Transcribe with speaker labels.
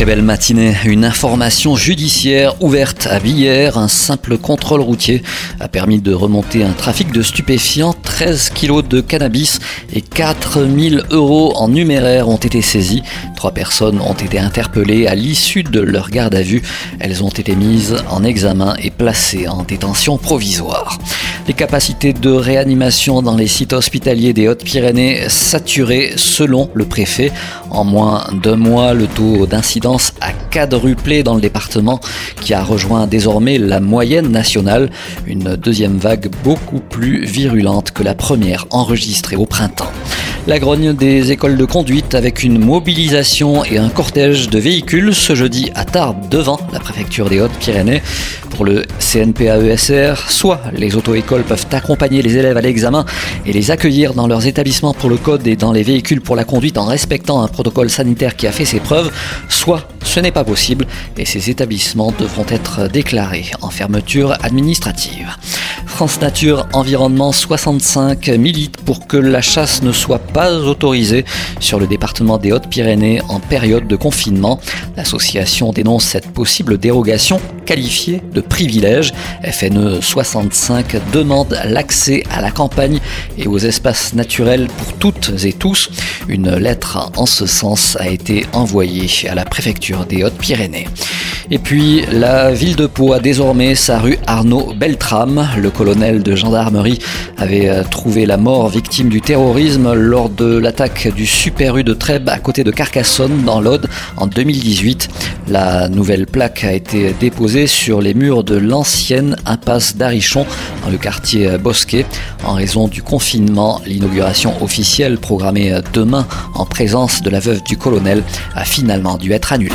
Speaker 1: Très belle matinée. Une information judiciaire ouverte à Billère. Un simple contrôle routier a permis de remonter un trafic de stupéfiants. 13 kilos de cannabis et 4000 euros en numéraire ont été saisis. Trois personnes ont été interpellées à l'issue de leur garde à vue. Elles ont été mises en examen et placées en détention provisoire. Les capacités de réanimation dans les sites hospitaliers des Hautes-Pyrénées saturées selon le préfet. En moins d'un mois, le taux d'incidence a quadruplé dans le département qui a rejoint désormais la moyenne nationale, une deuxième vague beaucoup plus virulente que la première enregistrée au printemps. La grogne des écoles de conduite avec une mobilisation et un cortège de véhicules ce jeudi à Tarbes devant la préfecture des Hautes-Pyrénées. Pour le CNPAESR, soit les auto-écoles peuvent accompagner les élèves à l'examen et les accueillir dans leurs établissements pour le code et dans les véhicules pour la conduite en respectant un protocole sanitaire qui a fait ses preuves, soit ce n'est pas possible et ces établissements devront être déclarés en fermeture administrative. France Nature Environnement 65 milite pour que la chasse ne soit pas autorisée sur le département des Hautes-Pyrénées en période de confinement. L'association dénonce cette possible dérogation qualifiée de privilège. FNE 65 demande l'accès à la campagne et aux espaces naturels pour toutes et tous. Une lettre en ce sens a été envoyée à la préfecture des Hautes-Pyrénées. Et puis, la ville de Pau a désormais sa rue Arnaud Beltrame. Le colonel de gendarmerie avait euh, trouvé la mort victime du terrorisme lors de l'attaque du Super U de Trèbes à côté de Carcassonne dans l'Aude en 2018. La nouvelle plaque a été déposée sur les murs de l'ancienne impasse d'Arichon dans le quartier Bosquet. En raison du confinement, l'inauguration officielle programmée demain en présence de la veuve du colonel a finalement dû être annulée.